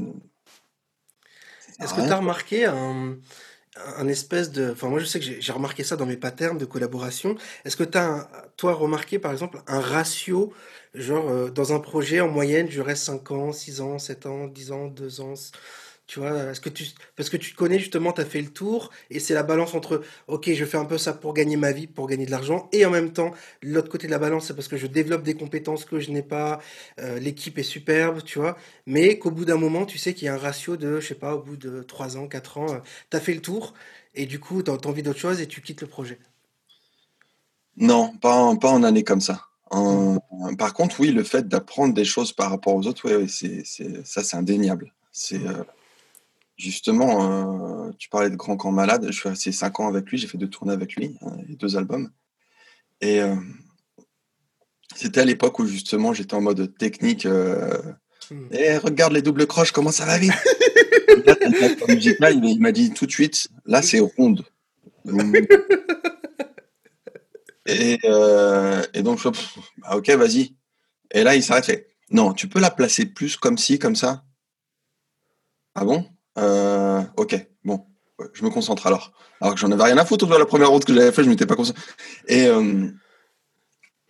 Speaker 1: Est-ce que tu as remarqué un, un espèce de... Enfin, moi, je sais que j'ai remarqué ça dans mes patterns de collaboration. Est-ce que tu as, toi, remarqué, par exemple, un ratio, genre, euh, dans un projet, en moyenne, je reste 5 ans, 6 ans, 7 ans, 10 ans, 2 ans, tu vois, est-ce que tu... Parce que tu te connais, justement, tu as fait le tour, et c'est la balance entre, ok, je fais un peu ça pour gagner ma vie, pour gagner de l'argent, et en même temps, l'autre côté de la balance, c'est parce que je développe des compétences que je n'ai pas, euh, l'équipe est superbe, tu vois, mais qu'au bout d'un moment, tu sais qu'il y a un ratio de, je sais pas, au bout de 3 ans, 4 ans, tu as fait le tour et du coup, tu as envie d'autre chose et tu quittes le projet.
Speaker 2: Non, pas en, pas en année comme ça. Par contre, oui, le fait d'apprendre des choses par rapport aux autres, c'est, c'est, ça, c'est indéniable. C'est euh, justement, euh, tu parlais de Grand Camp Malade. Je suis resté cinq ans avec lui, j'ai fait deux tournées avec lui, hein, et deux albums. Et euh, c'était à l'époque où justement j'étais en mode technique. Euh,
Speaker 1: Hmm.
Speaker 2: et regarde les doubles croches, comment ça va vite? Là, il, m'a dit tout de suite, là c'est ronde. Et, euh, et donc, je pff, bah, ok, vas-y. Et là, il s'arrête, fait, non, tu peux la placer plus comme ci, comme ça? Ah bon? Euh, Ok, bon, je me concentre alors. Alors que j'en avais rien à foutre de la première route que j'avais fait, je m'étais pas concentré. Et, euh,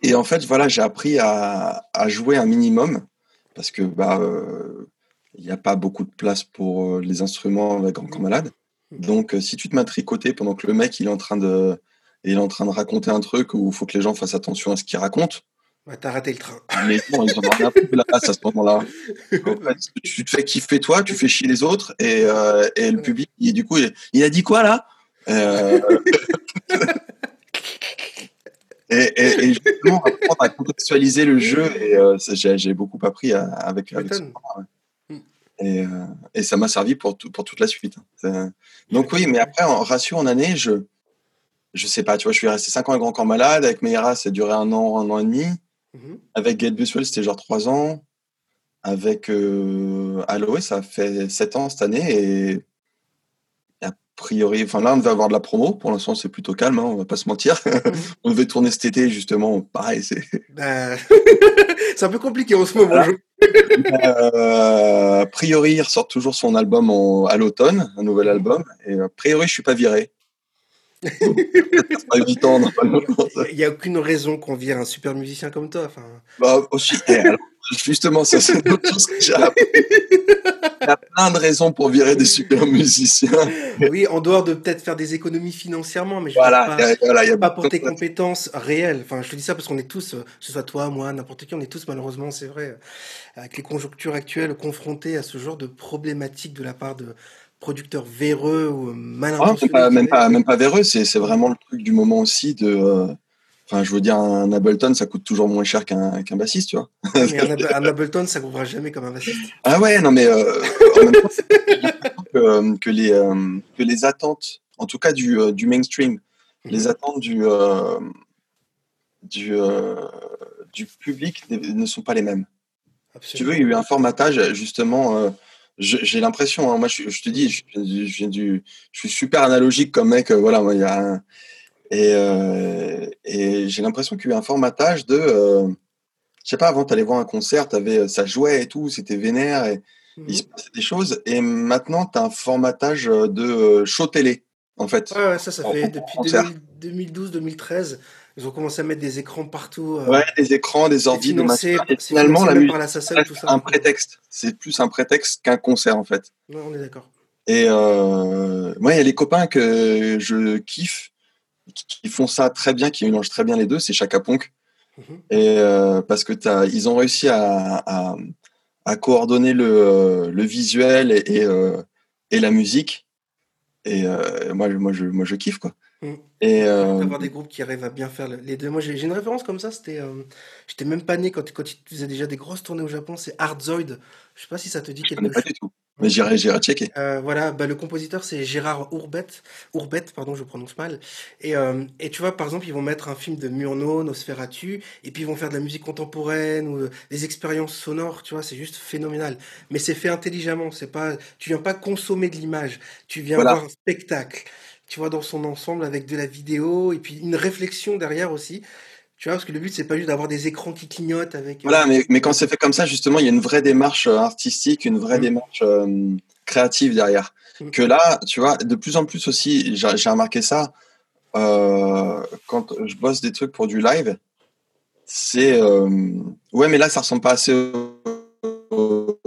Speaker 2: et en fait, voilà, j'ai appris à, à jouer un minimum parce que bah, euh, il n'y a pas beaucoup de place pour euh, les instruments avec Grand Malade. Donc, euh, si tu te mets à tricoter pendant que le mec il est en train de, il est en train de raconter un truc où il faut que les gens fassent attention à ce qu'il raconte,
Speaker 1: Ouais, t'as raté le train.
Speaker 2: les gens ils en ont rien à foutre de la place à ce moment-là. En fait, tu te fais kiffer toi, tu fais chier les autres et, euh, et le public, il, du coup, il, il a dit quoi là? Euh, et, et, et justement, apprendre à contextualiser le jeu, et euh, j'ai beaucoup appris à- avec, ce ouais. Et, et ça m'a servi pour, tout- pour toute la suite. hein. Donc oui, mais après, en ratio en année, je je sais pas, tu vois, je suis resté 5 ans avec Grand Corps Malade, avec Meira, ça a duré un an, un an et demi.
Speaker 1: Mhm.
Speaker 2: Avec Gate Buswell, c'était genre 3 ans. Avec euh, Aloe, ça fait 7 ans cette année. Et a priori, enfin là, on devait avoir de la promo. Pour l'instant, c'est plutôt calme, hein, on va pas se mentir. on devait tourner cet été, justement. Pareil, c'est.
Speaker 1: Bah, c'est un peu compliqué en ce moment.
Speaker 2: Euh, a priori, il ressort toujours son album en- à l'automne, un nouvel album. Et a priori, je suis pas viré. pas 8 ans, normalement.
Speaker 1: Il n'y a aucune raison qu'on vire un super musicien comme toi. Enfin,
Speaker 2: Bah, aussi, alors, justement, ça, c'est une autre chose que j'ai appris. Il y a plein de raisons pour virer des super musiciens.
Speaker 1: oui, en dehors de peut-être faire des économies financièrement, mais je
Speaker 2: Voilà,
Speaker 1: pas,
Speaker 2: voilà, il y a
Speaker 1: pas pour tes compétences réelles. Enfin, je te dis ça parce qu'on est tous, euh, que ce soit toi, moi, n'importe qui, on est tous malheureusement, c'est vrai, euh, avec les conjonctures actuelles, confrontés à ce genre de problématiques de la part de producteurs véreux ou euh, mal
Speaker 2: Ah, même
Speaker 1: intentionnés.
Speaker 2: pas,
Speaker 1: je
Speaker 2: même pas, véreux, c'est vraiment le truc du moment aussi de. euh, Enfin, je veux dire, un Ableton, ça coûte toujours moins cher qu'un qu'un bassiste, tu vois.
Speaker 1: Mais un, Ab- un Ableton, ça coûtera jamais comme un bassiste.
Speaker 2: Ah ouais, non, mais euh, en même temps, j'ai l'impression que, euh, que les, euh, que les attentes, en tout cas du, euh, du mainstream, les attentes du, du, du public ne sont pas les mêmes. Si tu veux, il y a eu un formatage, justement. J'ai l'impression, hein, moi je, je te dis, je, je, viens du- je suis super analogique comme mec, euh, voilà, moi, il y a un- et, euh, et j'ai l'impression qu'il y a eu un formatage de, euh, je sais pas, avant tu allais voir un concert, avais, ça jouait et tout, c'était vénère, et il se
Speaker 1: Mhm.
Speaker 2: passait des choses, et maintenant tu as un formatage de show télé, en fait.
Speaker 1: Ouais, ouais, ça, ça fait depuis
Speaker 2: concert.
Speaker 1: 2012-2013. Ils ont commencdes à mettre des écrans partout. euh,
Speaker 2: Ouais, des écrans, des
Speaker 1: c'est
Speaker 2: ordi, des
Speaker 1: c'est
Speaker 2: finalement la musique
Speaker 1: ça.
Speaker 2: un prétexte, c'est plus un prétexte qu'un concert en fait.
Speaker 1: ouais, on est d'accord.
Speaker 2: Et euh, moi, il y a les copains que je kiffe, qui- font ça très bien, qui mélangent très bien les deux, c'est Chaka Ponk.
Speaker 1: Mhm.
Speaker 2: Et euh, parce que ils ont réussi à, à, à coordonner le, le visuel et, et, et la musique. Et euh, moi, je, moi, je kiffe quoi.
Speaker 1: Mhm.
Speaker 2: Et euh,
Speaker 1: D'avoir des groupes qui arrivent à bien faire le- les deux. Moi, j'ai une référence comme ça. C'était, euh, j'étais même pas né quand, quand ils faisaient déjà des grosses tournées au Japon. C'est Hardzoid. Je sais pas si ça te dit
Speaker 2: je
Speaker 1: quelque
Speaker 2: connais pas
Speaker 1: chose.
Speaker 2: du tout. Mais j'irai, j'irai checker.
Speaker 1: Euh, voilà, bah, le compositeur c'est Gérard Ourbet, Ourbet, pardon, je prononce mal. Et, euh, et tu vois, par exemple, ils vont mettre un film de Murnau, Nosferatu, et puis ils vont faire de la musique contemporaine ou euh, des expériences sonores, tu vois, c'est juste phénoménal. Mais c'est fait intelligemment, c'est pas, tu viens pas consommer de l'image, tu viens
Speaker 2: Voilà.
Speaker 1: voir un spectacle, tu vois, dans son ensemble avec de la vidéo et puis une réflexion derrière aussi. Tu vois, parce que le but c'est pas juste d'avoir des écrans qui clignotent avec. euh,
Speaker 2: Voilà, mais, mais quand c'est fait comme ça, justement, il y a une vraie démarche euh, artistique, une vraie
Speaker 1: Mm.
Speaker 2: démarche euh, créative derrière.
Speaker 1: Mm.
Speaker 2: Que là, tu vois, de plus en plus aussi, j'ai remarqué ça euh, quand je bosse des trucs pour du live. C'est euh, ouais, mais là, ça ressemble pas assez au, au-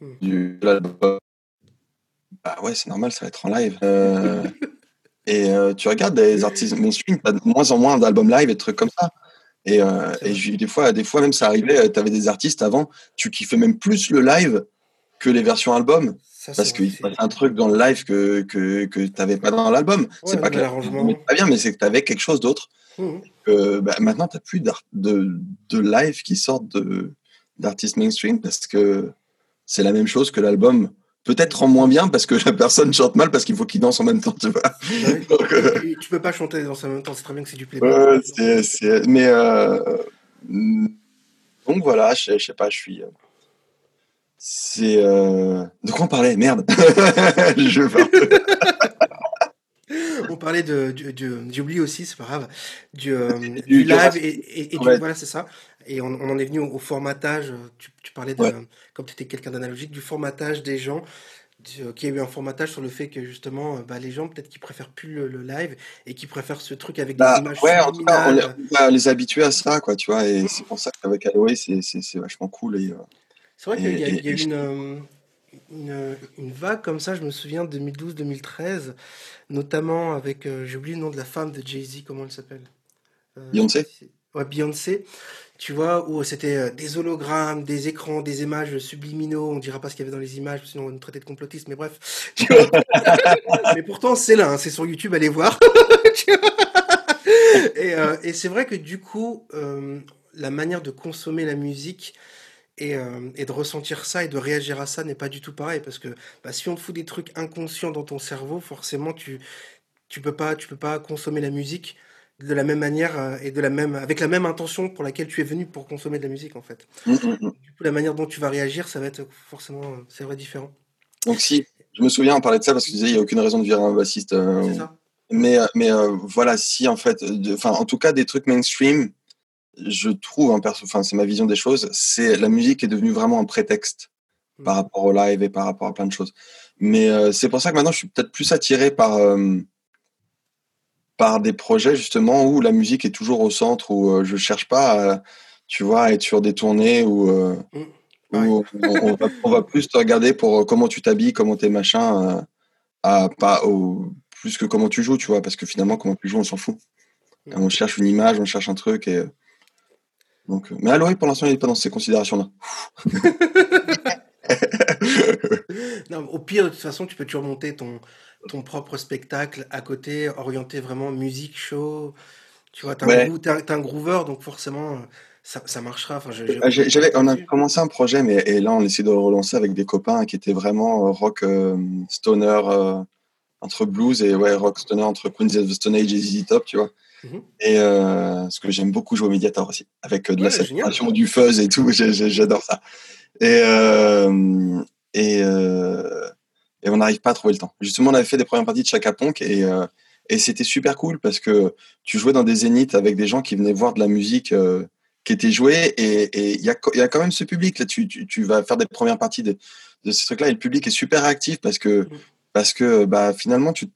Speaker 1: Mm.
Speaker 2: du de l'album. Bah ouais, c'est normal, ça va être en live. Euh, et euh, tu regardes des artistes mainstream, t'as de moins en moins d'albums live et de trucs comme ça. Et, euh, et des fois, des fois même ça arrivait, tu avais des artistes avant, tu kiffais même plus le live que les versions album,
Speaker 1: Ça,
Speaker 2: parce qu'il se passait un truc dans le live que, que, que tu n'avais pas dans l'album.
Speaker 1: Ouais,
Speaker 2: c'est pas que
Speaker 1: nouvel
Speaker 2: l'album
Speaker 1: arrangement.
Speaker 2: était pas bien, mais c'est que tu avais quelque chose d'autre. Euh, bah, maintenant, tu n'as plus de, de live qui sortent d'artistes mainstream parce que c'est la même chose que l'album. Peut-être en moins bien parce que la personne chante mal parce qu'il faut qu'il danse en même temps, tu vois. Donc, euh,
Speaker 1: Et tu peux pas chanter dans en même temps, c'est très bien que c'est du playback.
Speaker 2: Ouais, c'est, c'est- mais euh, donc voilà, je, je sais pas, je suis. euh, C'est euh, de quoi on parlait? Merde. je parle.
Speaker 1: On parlait de, du, aussi, c'est pas grave, du, euh,
Speaker 2: Du-
Speaker 1: live et, et- et du,
Speaker 2: Ouais.
Speaker 1: voilà, c'est ça. Et on, on en est venu au, au formatage. Tu, tu parlais de,
Speaker 2: Ouais.
Speaker 1: comme tu étais quelqu'un d'analogique, du formatage des gens. euh, Qui a eu un formatage sur le fait que justement, euh, bah, les gens peut-être qui préfèrent plus le, le live et qui préfèrent ce truc avec des
Speaker 2: Bah,
Speaker 1: images
Speaker 2: ouais, en tout cas, on, les- on va les habituer à ça, quoi, tu vois. Et c'est pour ça qu'avec Aloe, c'est, vachement cool. Et,
Speaker 1: C'est vrai qu'il y a, y a une, une, une, vague comme ça, je me souviens, 2012-2013, notamment avec, euh, j'ai oublié le nom de la femme de Jay-Z, comment elle s'appelle?
Speaker 2: Euh, Beyoncé
Speaker 1: Ouais, Beyoncé. Tu vois, où c'était des hologrammes, des écrans, des images subliminaux. On dira pas ce qu'il y avait dans les images, sinon on va nous traiter de complotistes, mais bref. mais pourtant, c'est là, hein, c'est sur YouTube, allez voir. et, euh, et c'est vrai que du coup, euh, la manière de consommer la musique et, euh, et, de ressentir ça et de réagir à ça n'est pas du tout pareil parce que bah, si on te fout des trucs inconscients dans ton cerveau, forcément tu tu peux pas tu peux pas consommer la musique de la même manière et de la même avec la même intention pour laquelle tu es venu pour consommer de la musique en fait. Mmh, mmh, mmh. Du coup, la manière dont tu vas réagir, ça va être forcément c'est vrai différent.
Speaker 2: Donc si je me souviens on parlait de ça parce que tu disais il y a aucune raison de virer un bassiste. ça. Mais, euh, mais euh, voilà, si en fait, enfin, en tout cas, des trucs mainstream, je trouve, enfin, c'est ma vision des choses, c'est la musique est devenue vraiment un prétexte par mmh. rapport au live et par rapport à plein de choses. Mais euh, c'est pour ça que maintenant, je suis peut-être plus attiré par, par des projets justement où la musique est toujours au centre, où je cherche pas, à, tu vois, à être sur des tournées où, mmh. où on, va, on, va, plus te regarder pour comment tu t'habilles, comment t'es machin, à, pas au plus que comment tu joues, tu vois, parce que finalement, comment tu joues, on s'en fout. On cherche une image, on cherche un truc. Et... Donc, euh, mais Aloy, pour l'instant, il n'est pas dans ces considérations-là.
Speaker 1: au pire, de toute façon, tu peux toujours monter ton, ton propre spectacle à côté, orienté vraiment musique, show. Tu vois, tu es, un groover, donc forcément, ça, ça marchera. Enfin,
Speaker 2: ah, on a commencé un projet, mais et là, on essaie de relancer avec des copains qui étaient vraiment euh, rock, euh, stoner, entre blues et ouais, rock stoner, entre Queens of the Stone Age et ZZ Top, tu vois. Mhm. Et euh, ce que j'aime beaucoup jouer au Mediator aussi, avec euh, de la saturation, du fuzz et tout, j'adore ça. Et, euh, et, euh, et on n'arrive pas à trouver le temps. Justement, on avait fait des premières parties de Chaka Ponk et, et c'était super cool parce que tu jouais dans des zéniths avec des gens qui venaient voir de la musique qui était jouée et il y a, y a quand même ce public. Là, tu, tu, tu vas faire des premières parties de, de ces trucs-là et le public est super réactif parce que mhm parce que bah, finalement, tu,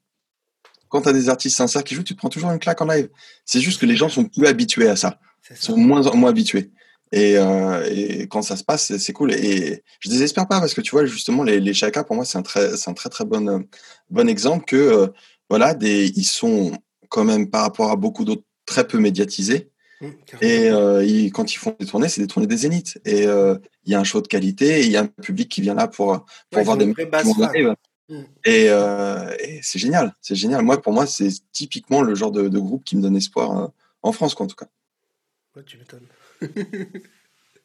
Speaker 2: quand tu as des artistes sincères qui jouent, tu te prends toujours une claque en live. C'est juste que les gens sont plus habitués à ça, ça. sont moins, moins habitués. Et, euh, et, quand ça se passe, c'est cool. Et je désespère pas parce que tu vois, justement, les, les Chaka, pour moi, c'est un très, c'est un très, très bon, bon exemple que, euh, voilà, des, ils sont quand même par rapport à beaucoup d'autres très peu médiatisés. Mmh, et euh, ils, quand ils font des tournées, c'est des tournées des zéniths. Et euh, il y a un show de qualité, il y a un public qui vient là pour, pour voir des mecs Mm. Euh, et, c'est génial, c'est génial. Moi, pour moi, c'est typiquement le genre de, groupe qui me donne espoir euh, en France, quoi, en tout cas.
Speaker 1: Ouais, tu m'étonnes.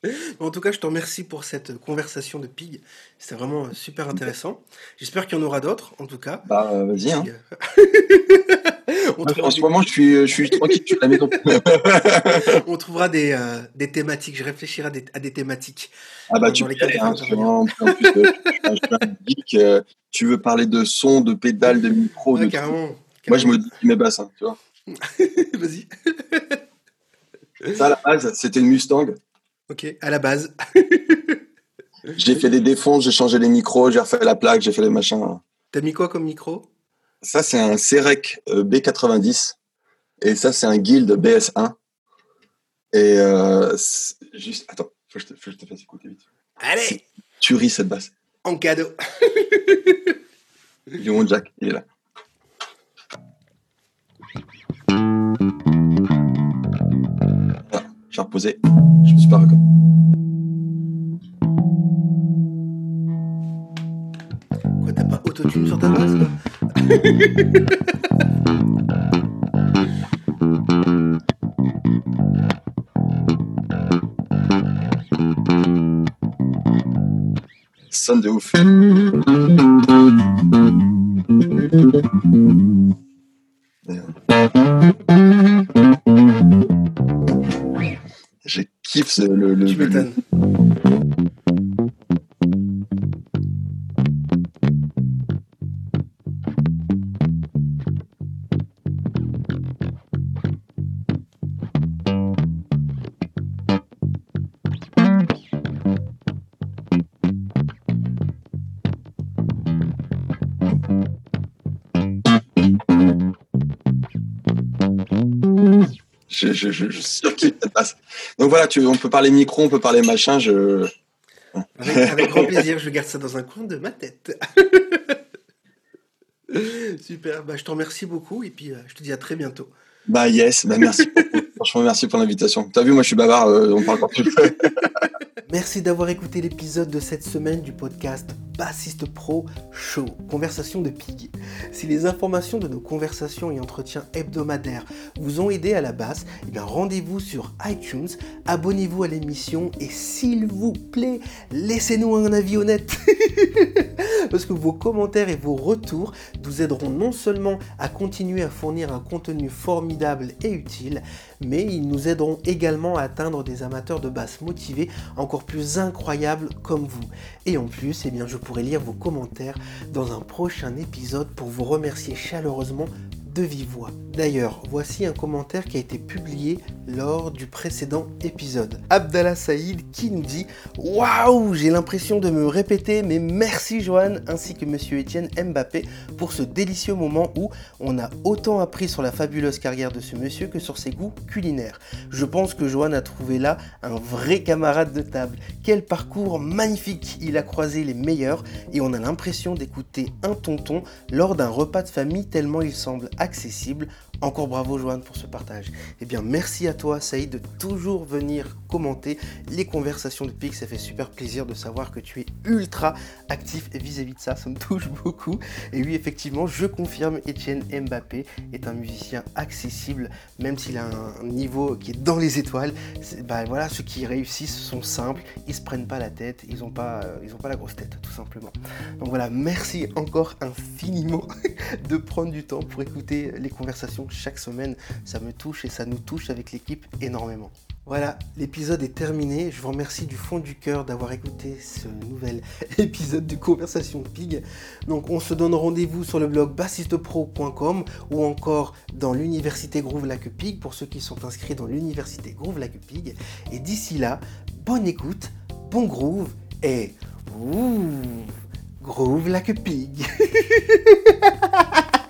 Speaker 1: en tout cas, je te remercie pour cette conversation de Pig. C'était vraiment euh, super intéressant. J'espère qu'il y en aura d'autres, en tout cas.
Speaker 2: Bah, vas-y. Hein. en ce moment, je suis, je suis tranquille, je suis à la maison.
Speaker 1: On trouvera des, euh, des thématiques. Je réfléchirai à des, à des thématiques.
Speaker 2: Ah bah, tu peux hein, en plus, euh, je, euh, tu veux parler de son, de pédales, de micro. de carrément, Moi, je me dis mes bassins, tu vois.
Speaker 1: Vas-y.
Speaker 2: Ça, à la base, c'était une Mustang.
Speaker 1: Ok, à la base.
Speaker 2: j'ai fait des défonces, j'ai changé les micros, j'ai refait la plaque, j'ai fait les machins.
Speaker 1: T'as mis quoi comme micro?
Speaker 2: Ça, c'est un Cerec euh, B90. Et ça, c'est un Guild BS1. Et euh, juste, attends, faut que, je te, faut que je te fasse écouter vite.
Speaker 1: Allez
Speaker 2: Tu ris cette basse.
Speaker 1: En cadeau.
Speaker 2: mon Jack, il est là. J'ai reposé. Je me suis pas reconnu.
Speaker 1: Quoi, t'as pas autotune sur ta basse là
Speaker 2: Sonne de ouf. Kiffe le, le,
Speaker 1: tu
Speaker 2: le, je, je, je cette passe. Donc voilà, tu, on peut parler micro, on peut parler machin. Je...
Speaker 1: Avec, grand plaisir, je garde ça dans un coin de ma tête. Super, bah, je te remercie beaucoup et puis euh, je te dis à très bientôt.
Speaker 2: Bah yes, bah merci. Franchement, merci pour l'invitation. T'as vu, moi je suis bavard, euh, on parle quand tu veux.
Speaker 1: Merci d'avoir écouté l'épisode de cette semaine du podcast Bassiste Pro Show, Conversation de Pig. Si les informations de nos conversations et entretiens hebdomadaires vous ont aidé à la basse, eh rendez-vous sur iTunes, abonnez-vous à l'émission et s'il vous plaît, laissez-nous un avis honnête. Parce que vos commentaires et vos retours nous aideront non seulement à continuer à fournir un contenu formidable et utile, mais ils nous aideront également à atteindre des amateurs de basse motivés encore plus incroyables comme vous. Et en plus, eh bien, je pourrai lire vos commentaires dans un prochain épisode pour vous remercier chaleureusement de vive. D'ailleurs, voici un commentaire qui a été publié lors du précédent épisode. Abdallah Saïd qui nous dit Waouh, j'ai l'impression de me répéter, mais merci Johan ainsi que monsieur Étienne Mbappé pour ce délicieux moment où on a autant appris sur la fabuleuse carrière de ce monsieur que sur ses goûts culinaires. Je pense que Johan a trouvé là un vrai camarade de table. Quel parcours magnifique Il a croisé les meilleurs et on a l'impression d'écouter un tonton lors d'un repas de famille tellement il semble accessible. Encore bravo Joanne pour ce partage. Eh bien merci à toi Saïd de toujours venir commenter les conversations de Pix. Ça fait super plaisir de savoir que tu es ultra actif vis-à-vis de ça. Ça me touche beaucoup. Et oui effectivement je confirme Etienne Mbappé est un musicien accessible même s'il a un niveau qui est dans les étoiles. Bah, voilà ceux qui réussissent sont simples. Ils se prennent pas la tête. Ils n'ont pas, euh, ils pas la grosse tête tout simplement. Donc voilà merci encore infiniment de prendre du temps pour écouter les conversations chaque semaine. Ça me touche et ça nous touche avec l'équipe énormément. Voilà, l'épisode est terminé. Je vous remercie du fond du cœur d'avoir écouté ce nouvel épisode de Conversation Pig. Donc, on se donne rendez-vous sur le blog bassistepro.com ou encore dans l'université Groove Lac Pig pour ceux qui sont inscrits dans l'université Groove Lac Pig. Et d'ici là, bonne écoute, bon groove et ouh, Groove Lac Pig.